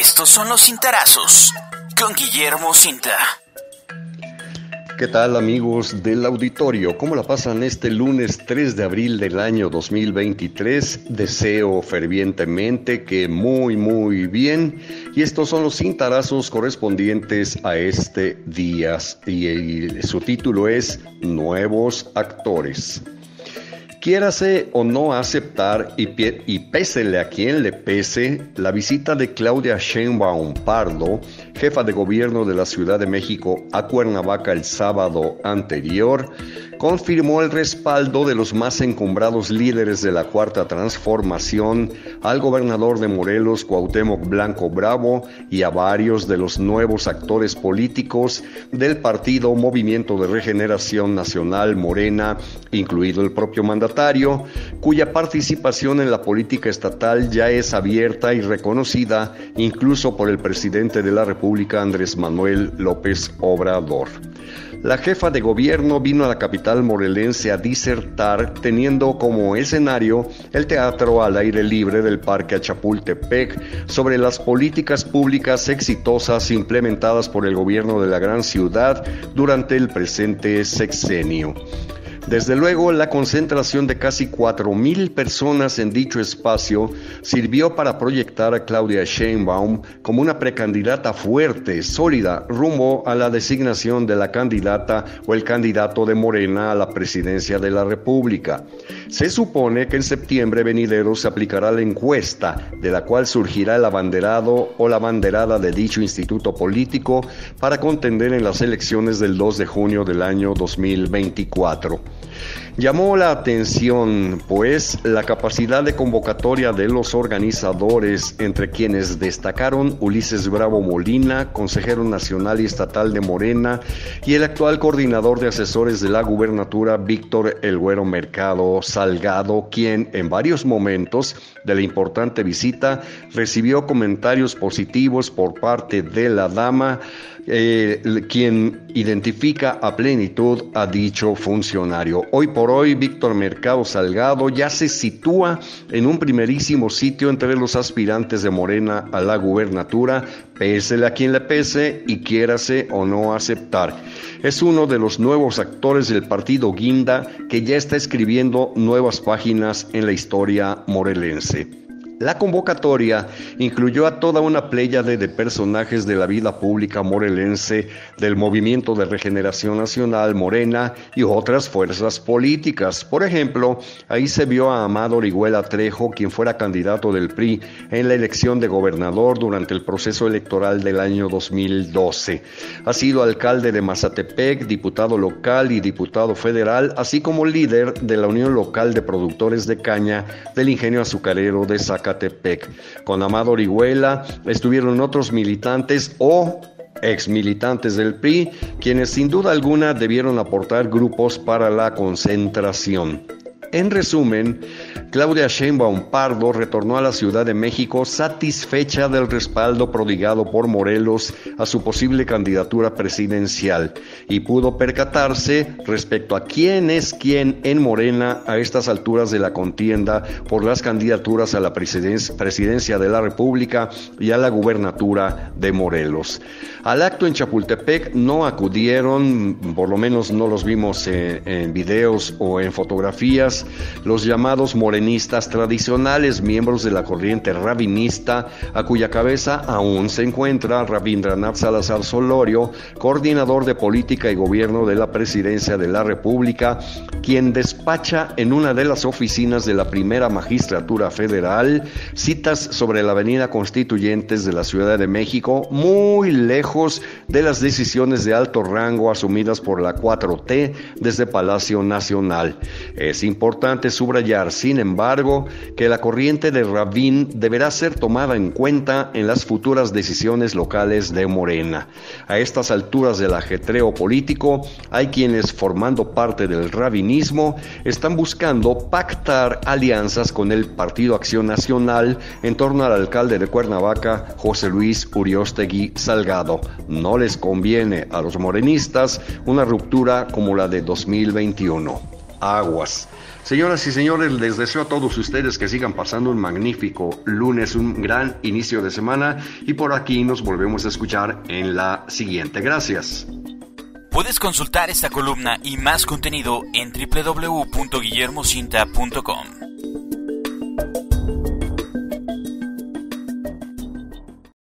Estos son los cintarazos con Guillermo Cinta. ¿Qué tal amigos del auditorio? ¿Cómo la pasan este lunes 3 de abril del año 2023? Deseo fervientemente que muy muy bien. Y estos son los cintarazos correspondientes a este día. Y, su título es Nuevos Actores. Quiérase o no aceptar, y, pésele a quien le pese, la visita de Claudia Sheinbaum Pardo, jefa de gobierno de la Ciudad de México, a Cuernavaca el sábado anterior, confirmó el respaldo de los más encumbrados líderes de la Cuarta Transformación al gobernador de Morelos, Cuauhtémoc Blanco Bravo, y a varios de los nuevos actores políticos del partido Movimiento de Regeneración Nacional Morena, incluido el propio mandatario, cuya participación en la política estatal ya es abierta y reconocida incluso por el presidente de la República, Andrés Manuel López Obrador. La jefa de gobierno vino a la capital morelense a disertar teniendo como escenario el teatro al aire libre del Parque Achapultepec sobre las políticas públicas exitosas implementadas por el gobierno de la gran ciudad durante el presente sexenio. Desde luego, la concentración de casi 4.000 personas en dicho espacio sirvió para proyectar a Claudia Sheinbaum como una precandidata fuerte, sólida, rumbo a la designación de la candidata o el candidato de Morena a la presidencia de la República. Se supone que en septiembre venidero se aplicará la encuesta, de la cual surgirá el abanderado o la abanderada de dicho instituto político para contender en las elecciones del 2 de junio del año 2024. Llamó la atención, pues, la capacidad de convocatoria de los organizadores, entre quienes destacaron Ulises Bravo Molina, consejero nacional y estatal de Morena, y el actual coordinador de asesores de la gubernatura, Víctor El Güero Mercado Salgado, quien en varios momentos de la importante visita recibió comentarios positivos por parte de la dama, eh, quien identifica a plenitud a dicho funcionario. Hoy por hoy, Víctor Mercado Salgado ya se sitúa en un primerísimo sitio entre los aspirantes de Morena a la gubernatura, pésele a quien le pese y quiérase o no aceptar. Es uno de los nuevos actores del partido Guinda que ya está escribiendo nuevas páginas en la historia morelense. La convocatoria incluyó a toda una pléyade de personajes de la vida pública morelense, del Movimiento de Regeneración Nacional Morena y otras fuerzas políticas. Por ejemplo, ahí se vio a Amado Orihuela Trejo, quien fuera candidato del PRI en la elección de gobernador durante el proceso electoral del año 2012. Ha sido alcalde de Mazatepec, diputado local y diputado federal, así como líder de la Unión Local de Productores de Caña del Ingenio Azucarero de Con Amado Orihuela estuvieron otros militantes o ex militantes del PRI, quienes sin duda alguna debieron aportar grupos para la concentración. En resumen, Claudia Sheinbaum Pardo retornó a la Ciudad de México satisfecha del respaldo prodigado por Morelos a su posible candidatura presidencial y pudo percatarse respecto a quién es quién en Morena a estas alturas de la contienda por las candidaturas a la presidencia de la República y a la gubernatura de Morelos. Al acto en Chapultepec no acudieron, por lo menos no los vimos en, en videos o en fotografías, los llamados morenistas tradicionales, miembros de la corriente rabinista, a cuya cabeza aún se encuentra Rabindranath Salazar Solorio, coordinador de política y gobierno de la presidencia de la República, quien despacha en una de las oficinas de la primera magistratura federal citas sobre la avenida Constituyentes de la Ciudad de México, muy lejos de las decisiones de alto rango asumidas por la 4T desde Palacio Nacional. Es importante importante subrayar, sin embargo, que la corriente de Rabin deberá ser tomada en cuenta en las futuras decisiones locales de Morena. A estas alturas del ajetreo político, hay quienes, formando parte del rabinismo, están buscando pactar alianzas con el Partido Acción Nacional en torno al alcalde de Cuernavaca, José Luis Uriostegui Salgado. No les conviene a los morenistas una ruptura como la de 2021. Aguas. Señoras y señores, les deseo a todos ustedes que sigan pasando un magnífico lunes, un gran inicio de semana y por aquí nos volvemos a escuchar en la siguiente. Gracias. Puedes consultar esta columna y más contenido en www.guillermocinta.com.